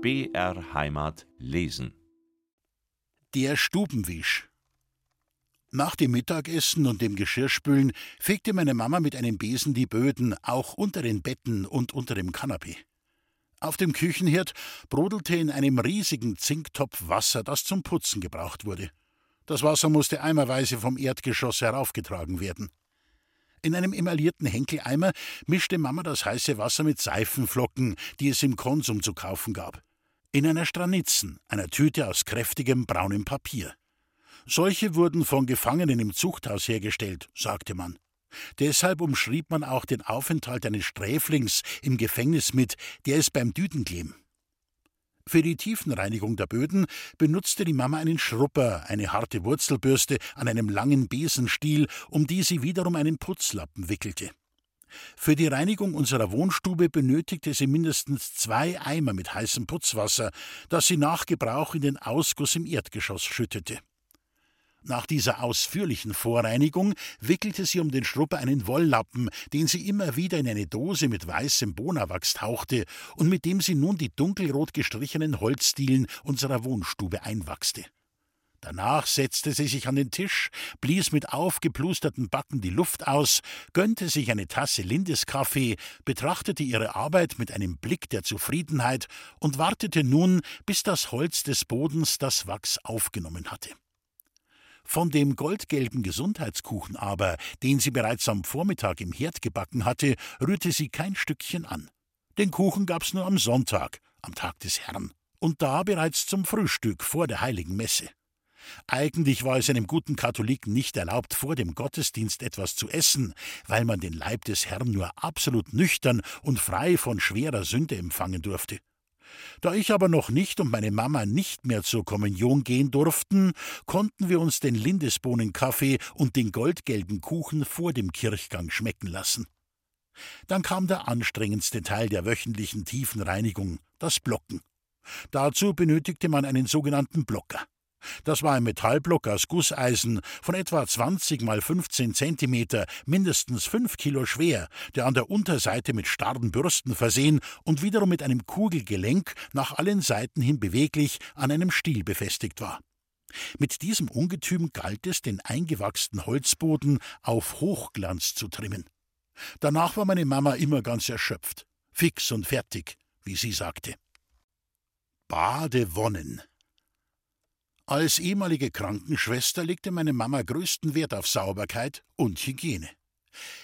BR Heimat lesen. Der Stubenwisch. Nach dem Mittagessen und dem Geschirrspülen fegte meine Mama mit einem Besen die Böden, auch unter den Betten und unter dem Kanapee. Auf dem Küchenherd brodelte in einem riesigen Zinktopf Wasser, das zum Putzen gebraucht wurde. Das Wasser musste eimerweise vom Erdgeschoss heraufgetragen werden. In einem emaillierten Henkeleimer mischte Mama das heiße Wasser mit Seifenflocken, die es im Konsum zu kaufen gab. In einer Stranitzen, einer Tüte aus kräftigem braunem Papier. Solche wurden von Gefangenen im Zuchthaus hergestellt, sagte man. Deshalb umschrieb man auch den Aufenthalt eines Sträflings im Gefängnis mit, der ist beim Düdenklemm. Für die Tiefenreinigung der Böden benutzte die Mama einen Schrupper, eine harte Wurzelbürste an einem langen Besenstiel, um die sie wiederum einen Putzlappen wickelte. Für die Reinigung unserer Wohnstube benötigte sie mindestens zwei Eimer mit heißem Putzwasser, das sie nach Gebrauch in den Ausguss im Erdgeschoss schüttete. Nach dieser ausführlichen Vorreinigung wickelte sie um den Schrupper einen Wolllappen, den sie immer wieder in eine Dose mit weißem Bonawachs tauchte und mit dem sie nun die dunkelrot gestrichenen Holzdielen unserer Wohnstube einwachste. Danach setzte sie sich an den Tisch, blies mit aufgeplusterten Backen die Luft aus, gönnte sich eine Tasse Lindeskaffee, betrachtete ihre Arbeit mit einem Blick der Zufriedenheit und wartete nun, bis das Holz des Bodens das Wachs aufgenommen hatte. Von dem goldgelben Gesundheitskuchen aber, den sie bereits am Vormittag im Herd gebacken hatte, rührte sie kein Stückchen an. Den Kuchen gab's nur am Sonntag, am Tag des Herrn, und da bereits zum Frühstück vor der heiligen Messe. Eigentlich war es einem guten Katholiken nicht erlaubt, vor dem Gottesdienst etwas zu essen, weil man den Leib des Herrn nur absolut nüchtern und frei von schwerer Sünde empfangen durfte. Da ich aber noch nicht und meine Mama nicht mehr zur Kommunion gehen durften, konnten wir uns den Lindesbohnenkaffee und den goldgelben Kuchen vor dem Kirchgang schmecken lassen. Dann kam der anstrengendste Teil der wöchentlichen Tiefenreinigung, das Blocken. Dazu benötigte man einen sogenannten Blocker. Das war ein Metallblock aus Gusseisen von etwa 20 mal 15 Zentimeter, mindestens 5 Kilo schwer, der an der Unterseite mit starren Bürsten versehen und wiederum mit einem Kugelgelenk nach allen Seiten hin beweglich an einem Stiel befestigt war. Mit diesem Ungetüm galt es, den eingewachsenen Holzboden auf Hochglanz zu trimmen. Danach war meine Mama immer ganz erschöpft, fix und fertig, wie sie sagte. Badewonnen. Als ehemalige Krankenschwester legte meine Mama größten Wert auf Sauberkeit und Hygiene.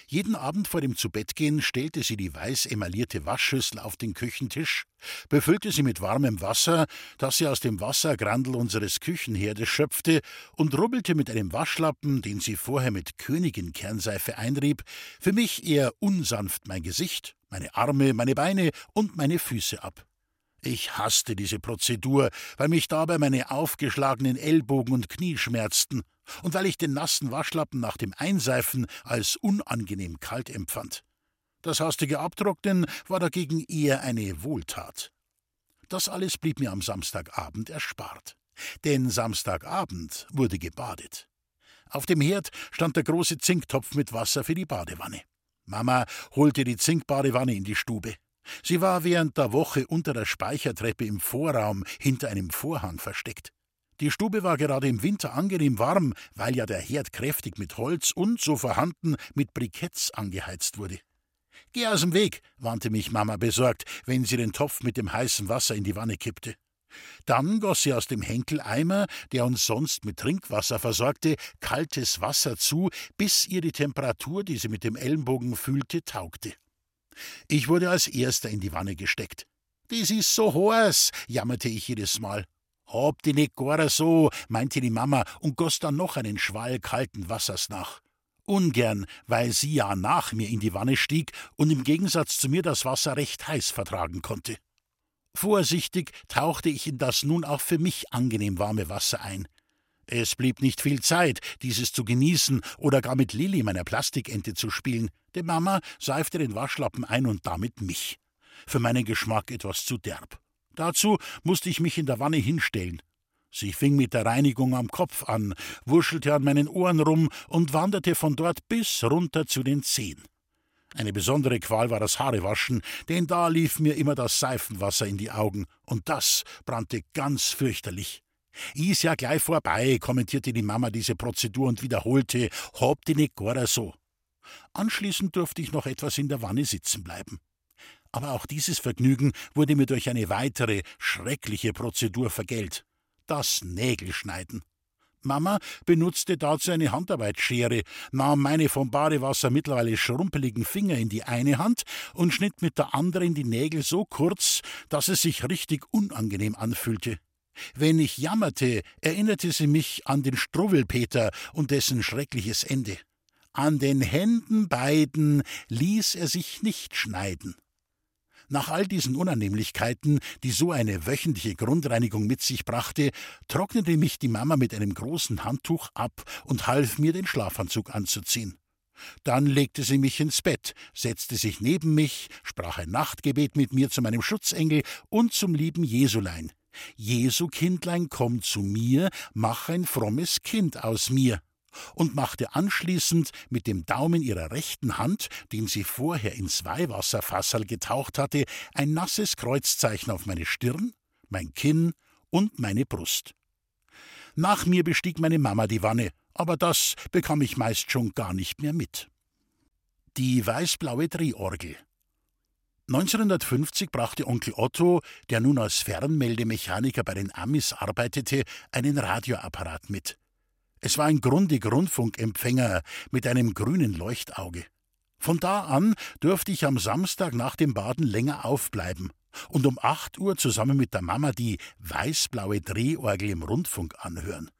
Jeden Abend vor dem Zubettgehen stellte sie die weiß emaillierte Waschschüssel auf den Küchentisch, befüllte sie mit warmem Wasser, das sie aus dem Wassergrandel unseres Küchenherdes schöpfte, und rubbelte mit einem Waschlappen, den sie vorher mit Königin-Kernseife einrieb, für mich eher unsanft mein Gesicht, meine Arme, meine Beine und meine Füße ab. Ich hasste diese Prozedur, weil mich dabei meine aufgeschlagenen Ellbogen und Knie schmerzten und weil ich den nassen Waschlappen nach dem Einseifen als unangenehm kalt empfand. Das hastige Abtrocknen war dagegen eher eine Wohltat. Das alles blieb mir am Samstagabend erspart. Denn Samstagabend wurde gebadet. Auf dem Herd stand der große Zinktopf mit Wasser für die Badewanne. Mama holte die Zinkbadewanne in die Stube. Sie war während der Woche unter der Speichertreppe im Vorraum hinter einem Vorhang versteckt. Die Stube war gerade im Winter angenehm warm, weil ja der Herd kräftig mit Holz und, so vorhanden, mit Briketts angeheizt wurde. Geh aus dem Weg, warnte mich Mama besorgt, wenn sie den Topf mit dem heißen Wasser in die Wanne kippte. Dann goss sie aus dem Henkeleimer, der uns sonst mit Trinkwasser versorgte, kaltes Wasser zu, bis ihr die Temperatur, die sie mit dem Ellenbogen fühlte, taugte. Ich wurde als Erster in die Wanne gesteckt. Das ist so heiß, jammerte ich jedes Mal. Hab die nicht gar so, meinte die Mama und goss dann noch einen Schwall kalten Wassers nach. Ungern, weil sie ja nach mir in die Wanne stieg und im Gegensatz zu mir das Wasser recht heiß vertragen konnte. Vorsichtig tauchte ich in das nun auch für mich angenehm warme Wasser ein. Es blieb nicht viel Zeit, dieses zu genießen oder gar mit Lilli, meiner Plastikente, zu spielen. Die Mama seifte den Waschlappen ein und damit mich. Für meinen Geschmack etwas zu derb. Dazu musste ich mich in der Wanne hinstellen. Sie fing mit der Reinigung am Kopf an, wuschelte an meinen Ohren rum und wanderte von dort bis runter zu den Zehen. Eine besondere Qual war das Haarewaschen, denn da lief mir immer das Seifenwasser in die Augen, und das brannte ganz fürchterlich. Is ja gleich vorbei, kommentierte die Mama diese Prozedur und wiederholte, habt ihr nicht gar so. Anschließend durfte ich noch etwas in der Wanne sitzen bleiben. Aber auch dieses Vergnügen wurde mir durch eine weitere, schreckliche Prozedur vergällt. Das Nägelschneiden. Mama benutzte dazu eine Handarbeitsschere, nahm meine vom Badewasser mittlerweile schrumpeligen Finger in die eine Hand und schnitt mit der anderen die Nägel so kurz, dass es sich richtig unangenehm anfühlte. Wenn ich jammerte, erinnerte sie mich an den Struwwelpeter und dessen schreckliches Ende. An den Händen beiden ließ er sich nicht schneiden. Nach all diesen Unannehmlichkeiten, die so eine wöchentliche Grundreinigung mit sich brachte, trocknete mich die Mama mit einem großen Handtuch ab und half mir, den Schlafanzug anzuziehen. Dann legte sie mich ins Bett, setzte sich neben mich, sprach ein Nachtgebet mit mir zu meinem Schutzengel und zum lieben Jesulein. Jesu Kindlein, komm zu mir, mach ein frommes Kind aus mir und machte anschließend mit dem Daumen ihrer rechten Hand, den sie vorher ins Weihwasserfasserl getaucht hatte, ein nasses Kreuzzeichen auf meine Stirn, mein Kinn und meine Brust. Nach mir bestieg meine Mama die Wanne, aber das bekam ich meist schon gar nicht mehr mit. Die weißblaue Drehorgel. 1950 brachte Onkel Otto, der nun als Fernmeldemechaniker bei den Amis arbeitete, einen Radioapparat mit. Es war ein grundig Rundfunkempfänger mit einem grünen Leuchtauge. Von da an durfte ich am Samstag nach dem Baden länger aufbleiben und um acht Uhr zusammen mit der Mama die weißblaue Drehorgel im Rundfunk anhören.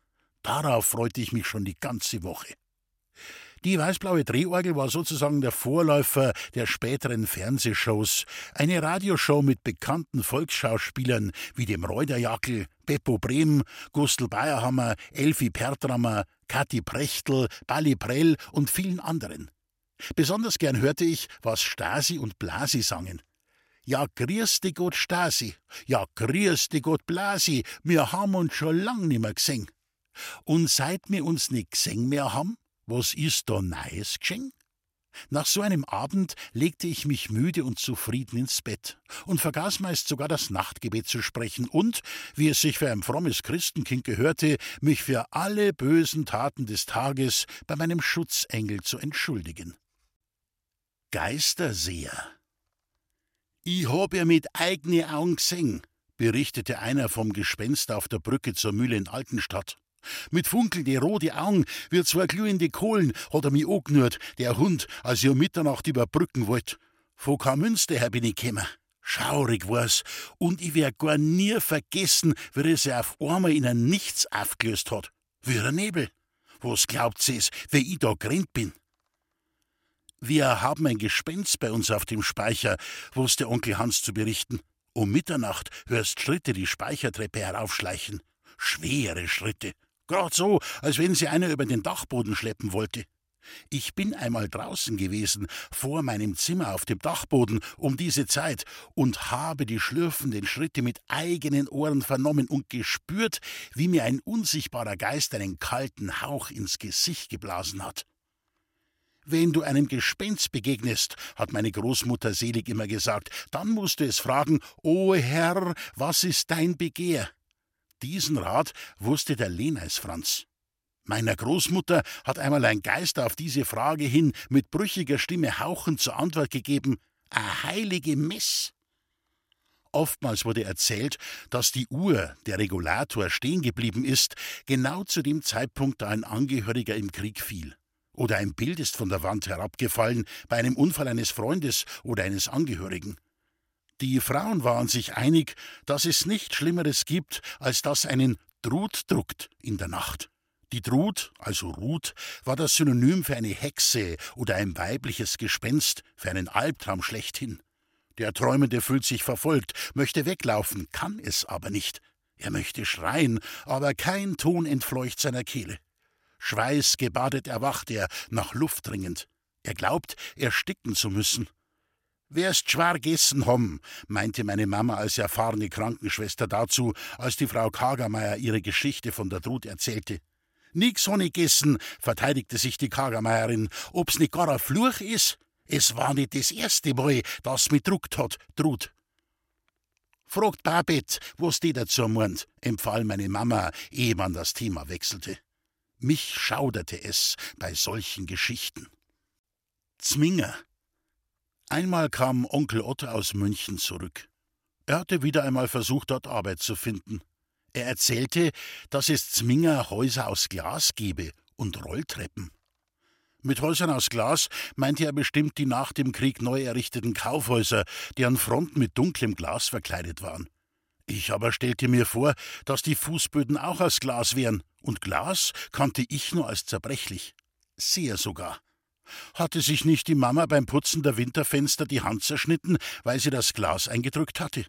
Darauf freute ich mich schon die ganze Woche. Die weißblaue Drehorgel war sozusagen der Vorläufer der späteren Fernsehshows, eine Radioshow mit bekannten Volksschauspielern wie dem Reuterjackel, Beppo Brehm, Gustl Bayerhammer, Elfi Pertrammer, Kathi Prechtl, Bali Prell und vielen anderen. Besonders gern hörte ich, was Stasi und Blasi sangen. Ja, grüß dich Gott Stasi, ja, grüß dich Gott Blasi, wir haben uns schon lang nimmer gesehen. Und seit wir uns nicht gesehen mehr haben, was ist da Neues geschehen? Nach so einem Abend legte ich mich müde und zufrieden ins Bett und vergaß meist sogar das Nachtgebet zu sprechen und, wie es sich für ein frommes Christenkind gehörte, mich für alle bösen Taten des Tages bei meinem Schutzengel zu entschuldigen. Geisterseher Ich hab ja mit eigene Augen gesehen, berichtete einer vom Gespenst auf der Brücke zur Mühle in Altenstadt. Mit funkelnde rote Augen wie zwei glühende Kohlen hat er mich angenurrt, der Hund, als ich um Mitternacht überbrücken wollt. Von Münster her bin ich gekommen. Schaurig war's, und ich wär gar nie vergessen, wie er sich auf einmal in ein Nichts aufgelöst hat. Wie ein Nebel. Was glaubt sie's, wie ich da gerannt bin? Wir haben ein Gespenst bei uns auf dem Speicher, wusste Onkel Hans zu berichten. Um Mitternacht hörst Schritte die Speichertreppe heraufschleichen. Schwere Schritte. Grad so, als wenn sie einer über den Dachboden schleppen wollte. Ich bin einmal draußen gewesen, vor meinem Zimmer auf dem Dachboden, um diese Zeit, und habe die schlürfenden Schritte mit eigenen Ohren vernommen und gespürt, wie mir ein unsichtbarer Geist einen kalten Hauch ins Gesicht geblasen hat. Wenn du einem Gespenst begegnest, hat meine Großmutter selig immer gesagt, dann musst du es fragen, O Herr, was ist dein Begehr? Diesen Rat wusste der Leneis Franz. Meiner Großmutter hat einmal ein Geist auf diese Frage hin mit brüchiger Stimme hauchend zur Antwort gegeben: A heilige Mess. Oftmals wurde erzählt, dass die Uhr, der Regulator, stehen geblieben ist, genau zu dem Zeitpunkt, da ein Angehöriger im Krieg fiel. Oder ein Bild ist von der Wand herabgefallen bei einem Unfall eines Freundes oder eines Angehörigen. Die Frauen waren sich einig, dass es nichts Schlimmeres gibt, als dass einen Drut druckt in der Nacht. Die Drut, also Ruth, war das Synonym für eine Hexe oder ein weibliches Gespenst, für einen Albtraum schlechthin. Der Träumende fühlt sich verfolgt, möchte weglaufen, kann es aber nicht. Er möchte schreien, aber kein Ton entfleucht seiner Kehle. Schweißgebadet erwacht er, nach Luft dringend. Er glaubt, ersticken zu müssen. Wirst schwer gessen haben, meinte meine Mama als erfahrene Krankenschwester dazu, als die Frau Kagermeier ihre Geschichte von der Drut erzählte. Nix hab ich gessen, verteidigte sich die Kagermeierin. Ob's nicht gar ein Fluch is? Es war nicht das erste Mal, dass mich druckt hat, Trud. Fragt Babette, was die dazu meint, empfahl meine Mama, ehe man das Thema wechselte. Mich schauderte es bei solchen Geschichten. Zminger. Einmal kam Onkel Otto aus München zurück. Er hatte wieder einmal versucht, dort Arbeit zu finden. Er erzählte, dass es Zminger Häuser aus Glas gebe und Rolltreppen. Mit Häusern aus Glas meinte er bestimmt die nach dem Krieg neu errichteten Kaufhäuser, deren Fronten mit dunklem Glas verkleidet waren. Ich aber stellte mir vor, dass die Fußböden auch aus Glas wären, und Glas kannte ich nur als zerbrechlich. Sehr sogar. Hatte sich nicht die Mama beim Putzen der Winterfenster die Hand zerschnitten, weil sie das Glas eingedrückt hatte?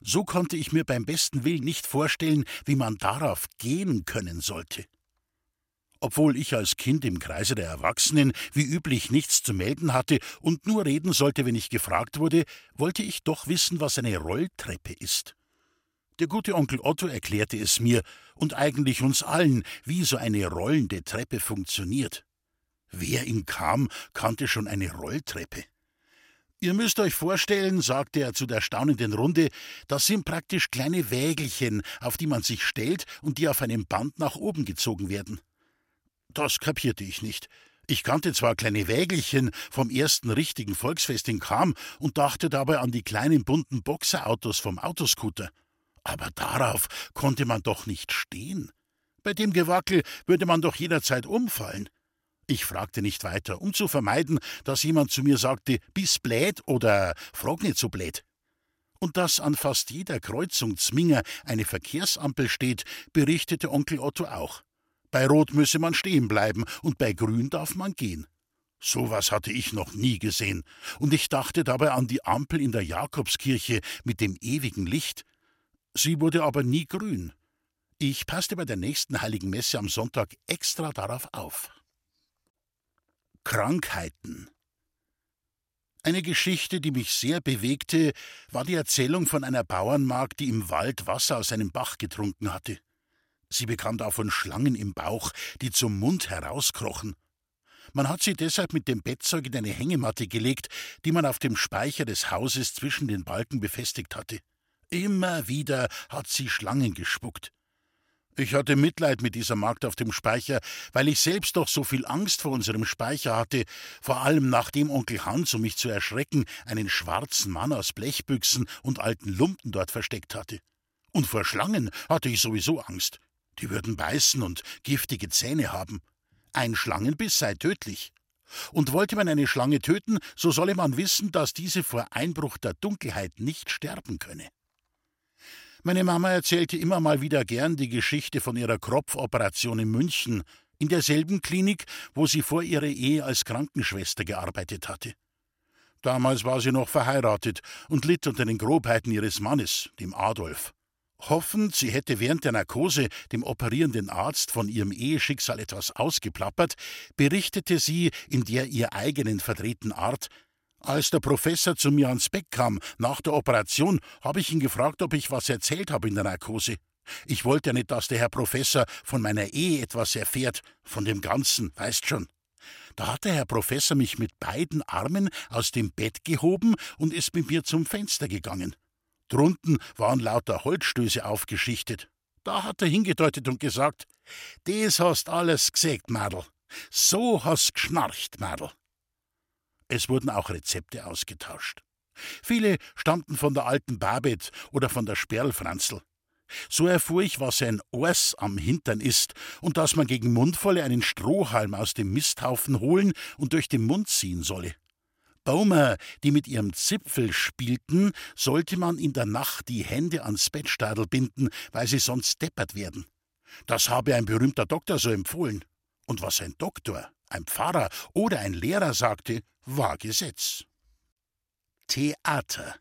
So konnte ich mir beim besten Willen nicht vorstellen, wie man darauf gehen können sollte. Obwohl ich als Kind im Kreise der Erwachsenen wie üblich nichts zu melden hatte und nur reden sollte, wenn ich gefragt wurde, wollte ich doch wissen, was eine Rolltreppe ist. Der gute Onkel Otto erklärte es mir und eigentlich uns allen, wie so eine rollende Treppe funktioniert. Wer ihn kam, kannte schon eine Rolltreppe. Ihr müsst euch vorstellen, sagte er zu der staunenden Runde, das sind praktisch kleine Wägelchen, auf die man sich stellt und die auf einem Band nach oben gezogen werden. Das kapierte ich nicht. Ich kannte zwar kleine Wägelchen vom ersten richtigen Volksfest in Kam und dachte dabei an die kleinen bunten Boxerautos vom Autoscooter. Aber darauf konnte man doch nicht stehen. Bei dem Gewackel würde man doch jederzeit umfallen. Ich fragte nicht weiter, um zu vermeiden, dass jemand zu mir sagte, bis blät oder frag nicht so blät. Und dass an fast jeder Kreuzung Zminger eine Verkehrsampel steht, berichtete Onkel Otto auch. Bei Rot müsse man stehen bleiben und bei Grün darf man gehen. So was hatte ich noch nie gesehen, und ich dachte dabei an die Ampel in der Jakobskirche mit dem ewigen Licht. Sie wurde aber nie grün. Ich passte bei der nächsten heiligen Messe am Sonntag extra darauf auf. Krankheiten. Eine Geschichte, die mich sehr bewegte, war die Erzählung von einer Bauernmagd, die im Wald Wasser aus einem Bach getrunken hatte. Sie bekam davon Schlangen im Bauch, die zum Mund herauskrochen. Man hat sie deshalb mit dem Bettzeug in eine Hängematte gelegt, die man auf dem Speicher des Hauses zwischen den Balken befestigt hatte. Immer wieder hat sie Schlangen gespuckt. Ich hatte Mitleid mit dieser Magd auf dem Speicher, weil ich selbst doch so viel Angst vor unserem Speicher hatte, vor allem nachdem Onkel Hans, um mich zu erschrecken, einen schwarzen Mann aus Blechbüchsen und alten Lumpen dort versteckt hatte. Und vor Schlangen hatte ich sowieso Angst. Die würden beißen und giftige Zähne haben. Ein Schlangenbiss sei tödlich. Und wollte man eine Schlange töten, so solle man wissen, dass diese vor Einbruch der Dunkelheit nicht sterben könne. Meine Mama erzählte immer mal wieder gern die Geschichte von ihrer Kropfoperation in München, in derselben Klinik, wo sie vor ihrer Ehe als Krankenschwester gearbeitet hatte. Damals war sie noch verheiratet und litt unter den Grobheiten ihres Mannes, dem Adolf. Hoffend, sie hätte während der Narkose dem operierenden Arzt von ihrem Eheschicksal etwas ausgeplappert, berichtete sie in der ihr eigenen verdrehten Art als der Professor zu mir ans Bett kam nach der Operation, habe ich ihn gefragt, ob ich was erzählt habe in der Narkose. Ich wollte ja nicht, dass der Herr Professor von meiner Ehe etwas erfährt, von dem Ganzen, weißt schon. Da hat der Herr Professor mich mit beiden Armen aus dem Bett gehoben und ist mit mir zum Fenster gegangen. Drunten waren lauter Holzstöße aufgeschichtet. Da hat er hingedeutet und gesagt: Des hast alles gesagt, Madel. So hast geschnarcht, Madel. Es wurden auch Rezepte ausgetauscht. Viele stammten von der alten Babet oder von der Sperlfranzl. So erfuhr ich, was ein Ors am Hintern ist und dass man gegen Mundvolle einen Strohhalm aus dem Misthaufen holen und durch den Mund ziehen solle. Baumer, die mit ihrem Zipfel spielten, sollte man in der Nacht die Hände ans Bettstadel binden, weil sie sonst deppert werden. Das habe ein berühmter Doktor so empfohlen. Und was ein Doktor, ein Pfarrer oder ein Lehrer sagte, war Gesetz. Theater.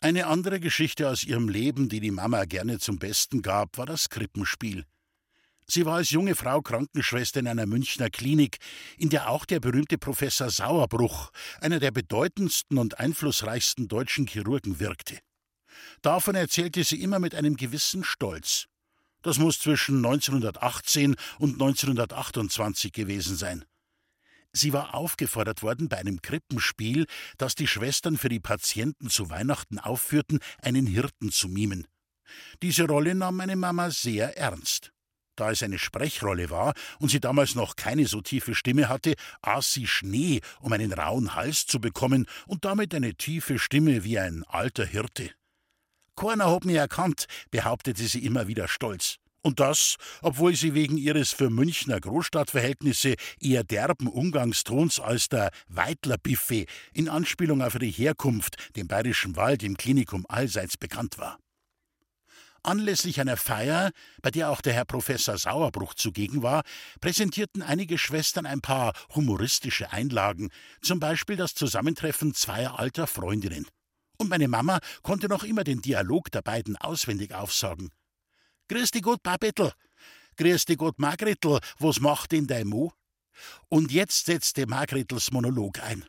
Eine andere Geschichte aus ihrem Leben, die die Mama gerne zum Besten gab, war das Krippenspiel. Sie war als junge Frau Krankenschwester in einer Münchner Klinik, in der auch der berühmte Professor Sauerbruch, einer der bedeutendsten und einflussreichsten deutschen Chirurgen, wirkte. Davon erzählte sie immer mit einem gewissen Stolz. Das muss zwischen 1918 und 1928 gewesen sein. Sie war aufgefordert worden, bei einem Krippenspiel, das die Schwestern für die Patienten zu Weihnachten aufführten, einen Hirten zu mimen. Diese Rolle nahm meine Mama sehr ernst. Da es eine Sprechrolle war und sie damals noch keine so tiefe Stimme hatte, aß sie Schnee, um einen rauen Hals zu bekommen und damit eine tiefe Stimme wie ein alter Hirte. Keiner hat mich erkannt, behauptete sie immer wieder stolz. Und das, obwohl sie wegen ihres für Münchner Großstadtverhältnisse eher derben Umgangstons als der Weitler-Buffet in Anspielung auf ihre Herkunft, dem Bayerischen Wald im Klinikum allseits bekannt war. Anlässlich einer Feier, bei der auch der Herr Professor Sauerbruch zugegen war, präsentierten einige Schwestern ein paar humoristische Einlagen, zum Beispiel das Zusammentreffen zweier alter Freundinnen. Und meine Mama konnte noch immer den Dialog der beiden auswendig aufsagen. Grüß dich Gott, Babettel. Grüß dich Gott, Margretl. Was macht denn dein Mo? Und jetzt setzte Margretls Monolog ein.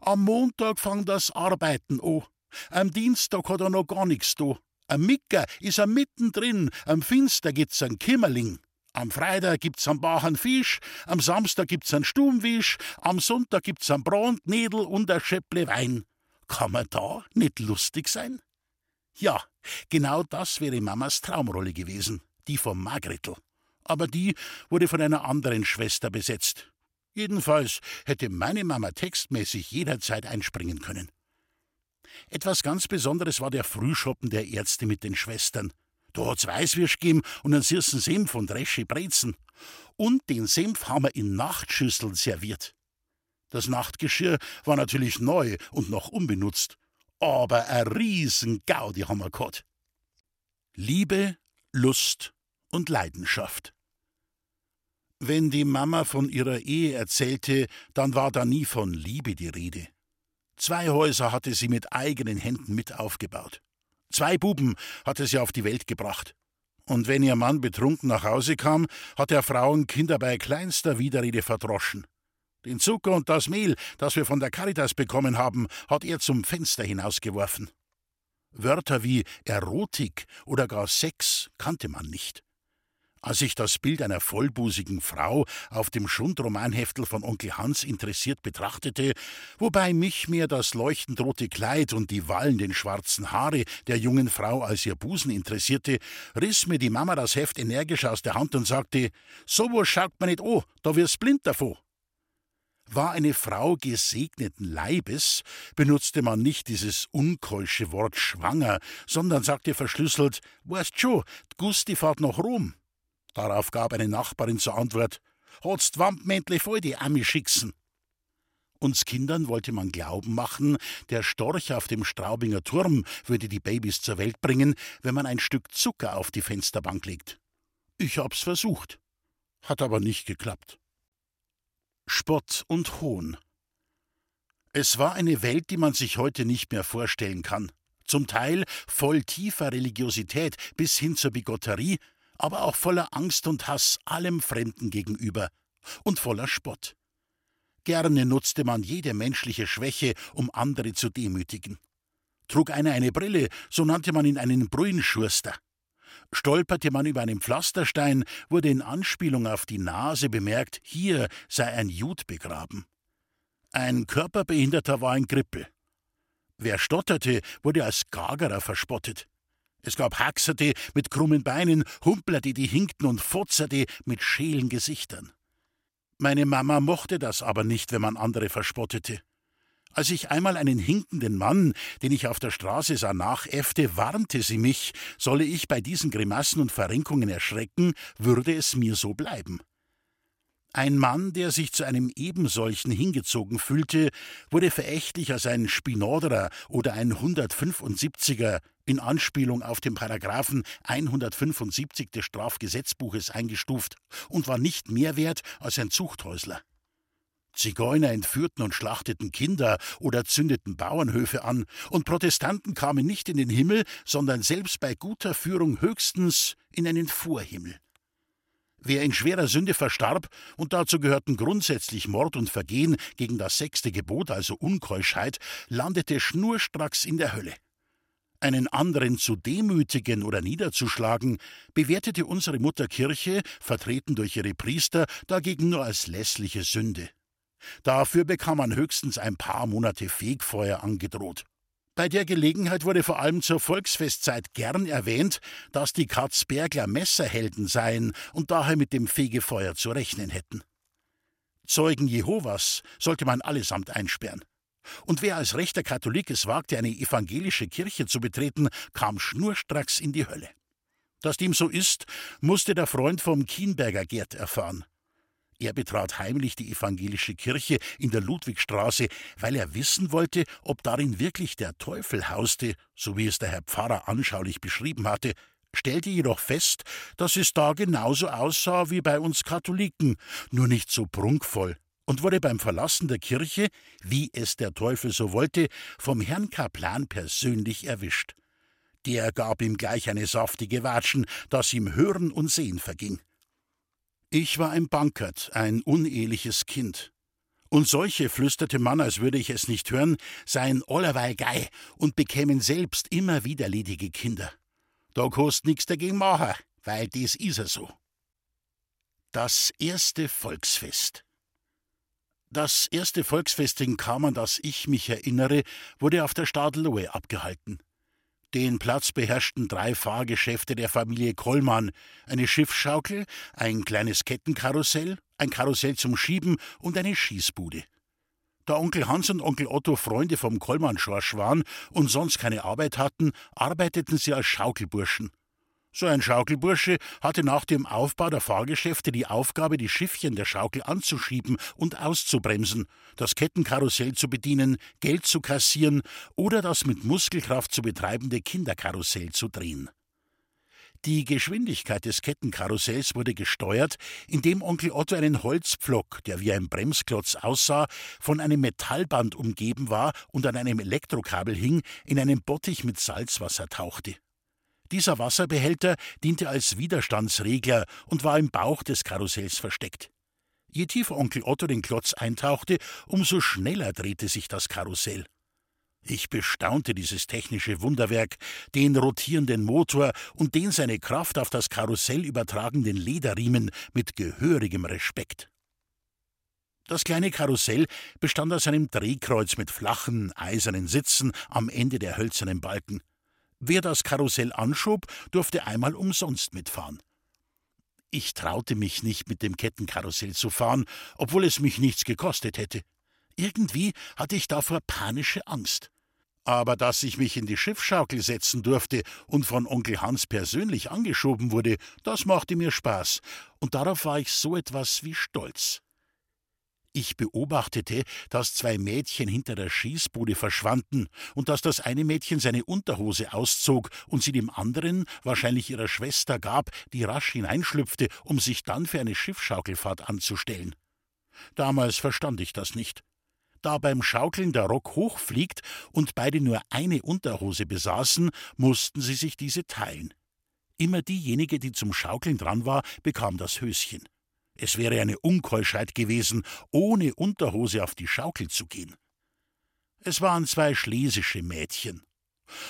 Am Montag fang das Arbeiten an. Am Dienstag hat er noch gar nichts da. Am Micker is er mittendrin. Am Finster gibt's ein Kimmerling. Am Freitag gibt's am Bach Fisch, am Samstag gibt's ein Stummwisch, am Sonntag gibt's ein Brandnädel und ein Schäpple Wein. Kann man da nicht lustig sein? Ja, genau das wäre Mamas Traumrolle gewesen, die von Margretl. Aber die wurde von einer anderen Schwester besetzt. Jedenfalls hätte meine Mama textmäßig jederzeit einspringen können. Etwas ganz Besonderes war der Frühschoppen der Ärzte mit den Schwestern. Da hat's Weißwürsch gegeben und einen süßen Senf und Resche Brezen. Und den Senf haben wir in Nachtschüsseln serviert. Das Nachtgeschirr war natürlich neu und noch unbenutzt aber ein riesen Gaudi haben wir gehabt. Liebe, Lust und Leidenschaft. Wenn die Mama von ihrer Ehe erzählte, dann war da nie von Liebe die Rede. Zwei Häuser hatte sie mit eigenen Händen mit aufgebaut. Zwei Buben hatte sie auf die Welt gebracht. Und wenn ihr Mann betrunken nach Hause kam, hat er Frauen Kinder bei kleinster Widerrede verdroschen. Den Zucker und das Mehl, das wir von der Caritas bekommen haben, hat er zum Fenster hinausgeworfen. Wörter wie Erotik oder gar Sex kannte man nicht. Als ich das Bild einer vollbusigen Frau auf dem Schundromanheftel von Onkel Hans interessiert betrachtete, wobei mich mehr das leuchtend rote Kleid und die wallenden schwarzen Haare der jungen Frau als ihr Busen interessierte, riss mir die Mama das Heft energisch aus der Hand und sagte: So was schaut man nicht an, da wirst blind davon. War eine Frau gesegneten Leibes, benutzte man nicht dieses unkeusche Wort schwanger, sondern sagte verschlüsselt, weißt schon, Gusti fahrt nach Rom. Darauf gab eine Nachbarin zur Antwort, hat's Wampmäntle voll die Ami schicksen. Uns Kindern wollte man glauben machen, der Storch auf dem Straubinger Turm würde die Babys zur Welt bringen, wenn man ein Stück Zucker auf die Fensterbank legt. Ich hab's versucht, hat aber nicht geklappt. Spott und Hohn. Es war eine Welt, die man sich heute nicht mehr vorstellen kann. Zum Teil voll tiefer Religiosität bis hin zur Bigotterie, aber auch voller Angst und Hass allem Fremden gegenüber und voller Spott. Gerne nutzte man jede menschliche Schwäche, um andere zu demütigen. Trug einer eine Brille, so nannte man ihn einen Brühenschurster. Stolperte man über einen Pflasterstein, wurde in Anspielung auf die Nase bemerkt, hier sei ein Jud begraben. Ein Körperbehinderter war ein Grippel. Wer stotterte, wurde als Gagerer verspottet. Es gab Haxerte mit krummen Beinen, Humplerte, die hinkten und Fotzerte mit schälen Gesichtern. Meine Mama mochte das aber nicht, wenn man andere verspottete. Als ich einmal einen hinkenden Mann, den ich auf der Straße sah, nachäffte, warnte sie mich, solle ich bei diesen Grimassen und Verrenkungen erschrecken, würde es mir so bleiben. Ein Mann, der sich zu einem ebensolchen hingezogen fühlte, wurde verächtlich als ein Spinoderer oder ein 175er in Anspielung auf den Paragraphen 175 des Strafgesetzbuches eingestuft und war nicht mehr wert als ein Zuchthäusler. Zigeuner entführten und schlachteten Kinder oder zündeten Bauernhöfe an, und Protestanten kamen nicht in den Himmel, sondern selbst bei guter Führung höchstens in einen Vorhimmel. Wer in schwerer Sünde verstarb, und dazu gehörten grundsätzlich Mord und Vergehen gegen das sechste Gebot, also Unkeuschheit, landete schnurstracks in der Hölle. Einen anderen zu demütigen oder niederzuschlagen, bewertete unsere Mutter Kirche, vertreten durch ihre Priester, dagegen nur als lässliche Sünde. Dafür bekam man höchstens ein paar Monate Fegfeuer angedroht. Bei der Gelegenheit wurde vor allem zur Volksfestzeit gern erwähnt, dass die Katzbergler Messerhelden seien und daher mit dem Fegefeuer zu rechnen hätten. Zeugen Jehovas sollte man allesamt einsperren. Und wer als rechter Katholik es wagte, eine evangelische Kirche zu betreten, kam schnurstracks in die Hölle. Dass dem so ist, musste der Freund vom Kienberger Gerd erfahren. Er betrat heimlich die evangelische Kirche in der Ludwigstraße, weil er wissen wollte, ob darin wirklich der Teufel hauste, so wie es der Herr Pfarrer anschaulich beschrieben hatte, stellte jedoch fest, dass es da genauso aussah wie bei uns Katholiken, nur nicht so prunkvoll, und wurde beim Verlassen der Kirche, wie es der Teufel so wollte, vom Herrn Kaplan persönlich erwischt. Der gab ihm gleich eine saftige Watschen, dass ihm Hören und Sehen verging. Ich war ein Bankert, ein uneheliches Kind. Und solche, flüsterte man, als würde ich es nicht hören, seien allerweil gei und bekämen selbst immer wieder ledige Kinder. Da kost nix dagegen machen, weil das is er so. Das erste Volksfest. Das erste Volksfest in Kammern, das ich mich erinnere, wurde auf der Stadelohe abgehalten. Den Platz beherrschten drei Fahrgeschäfte der Familie Kollmann: eine Schiffsschaukel, ein kleines Kettenkarussell, ein Karussell zum Schieben und eine Schießbude. Da Onkel Hans und Onkel Otto Freunde vom Kollmann-Schorsch waren und sonst keine Arbeit hatten, arbeiteten sie als Schaukelburschen. So ein Schaukelbursche hatte nach dem Aufbau der Fahrgeschäfte die Aufgabe, die Schiffchen der Schaukel anzuschieben und auszubremsen, das Kettenkarussell zu bedienen, Geld zu kassieren oder das mit Muskelkraft zu betreibende Kinderkarussell zu drehen. Die Geschwindigkeit des Kettenkarussells wurde gesteuert, indem Onkel Otto einen Holzpflock, der wie ein Bremsklotz aussah, von einem Metallband umgeben war und an einem Elektrokabel hing, in einen Bottich mit Salzwasser tauchte. Dieser Wasserbehälter diente als Widerstandsregler und war im Bauch des Karussells versteckt. Je tiefer Onkel Otto den Klotz eintauchte, umso schneller drehte sich das Karussell. Ich bestaunte dieses technische Wunderwerk, den rotierenden Motor und den seine Kraft auf das Karussell übertragenden Lederriemen mit gehörigem Respekt. Das kleine Karussell bestand aus einem Drehkreuz mit flachen, eisernen Sitzen am Ende der hölzernen Balken. Wer das Karussell anschob, durfte einmal umsonst mitfahren. Ich traute mich nicht, mit dem Kettenkarussell zu fahren, obwohl es mich nichts gekostet hätte. Irgendwie hatte ich davor panische Angst. Aber dass ich mich in die Schiffschaukel setzen durfte und von Onkel Hans persönlich angeschoben wurde, das machte mir Spaß, und darauf war ich so etwas wie stolz. Ich beobachtete, dass zwei Mädchen hinter der Schießbude verschwanden und dass das eine Mädchen seine Unterhose auszog und sie dem anderen, wahrscheinlich ihrer Schwester, gab, die rasch hineinschlüpfte, um sich dann für eine Schiffschaukelfahrt anzustellen. Damals verstand ich das nicht da beim Schaukeln der Rock hochfliegt und beide nur eine Unterhose besaßen, mussten sie sich diese teilen. Immer diejenige, die zum Schaukeln dran war, bekam das Höschen. Es wäre eine Unkeuschheit gewesen, ohne Unterhose auf die Schaukel zu gehen. Es waren zwei schlesische Mädchen.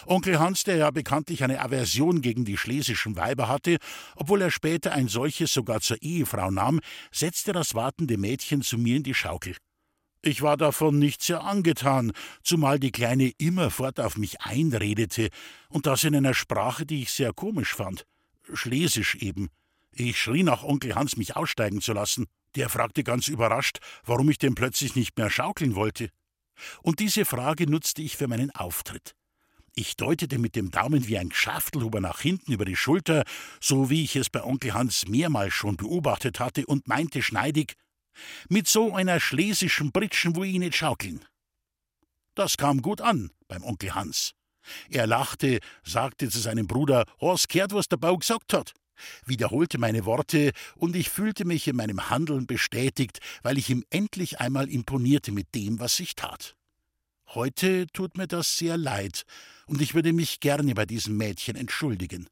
Onkel Hans, der ja bekanntlich eine Aversion gegen die schlesischen Weiber hatte, obwohl er später ein solches sogar zur Ehefrau nahm, setzte das wartende Mädchen zu mir in die Schaukel. Ich war davon nicht sehr angetan, zumal die Kleine immerfort auf mich einredete, und das in einer Sprache, die ich sehr komisch fand. Schlesisch eben. Ich schrie nach Onkel Hans, mich aussteigen zu lassen. Der fragte ganz überrascht, warum ich denn plötzlich nicht mehr schaukeln wollte. Und diese Frage nutzte ich für meinen Auftritt. Ich deutete mit dem Daumen wie ein Schaftelhuber nach hinten über die Schulter, so wie ich es bei Onkel Hans mehrmals schon beobachtet hatte, und meinte schneidig mit so einer schlesischen Britschen wo ich nicht schaukeln. Das kam gut an beim Onkel Hans. Er lachte, sagte zu seinem Bruder, Hast gehört, was der Bau gesagt hat? Wiederholte meine Worte, und ich fühlte mich in meinem Handeln bestätigt, weil ich ihm endlich einmal imponierte mit dem, was ich tat. Heute tut mir das sehr leid, und ich würde mich gerne bei diesem Mädchen entschuldigen.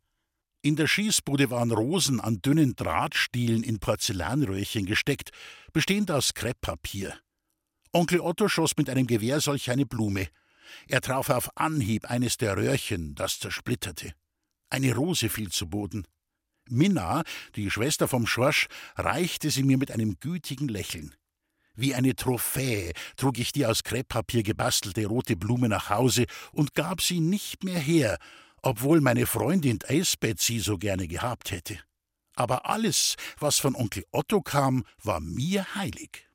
In der Schießbude waren Rosen an dünnen Drahtstielen in Porzellanröhrchen gesteckt, bestehend aus Krepppapier. Onkel Otto schoss mit einem Gewehr solch eine Blume. Er traf auf Anhieb eines der Röhrchen, das zersplitterte. Eine Rose fiel zu Boden. Minna, die Schwester vom Schorsch, reichte sie mir mit einem gütigen Lächeln. Wie eine Trophäe trug ich die aus Krepppapier gebastelte rote Blume nach Hause und gab sie nicht mehr her, obwohl meine Freundin Eisbett sie so gerne gehabt hätte. Aber alles, was von Onkel Otto kam, war mir heilig.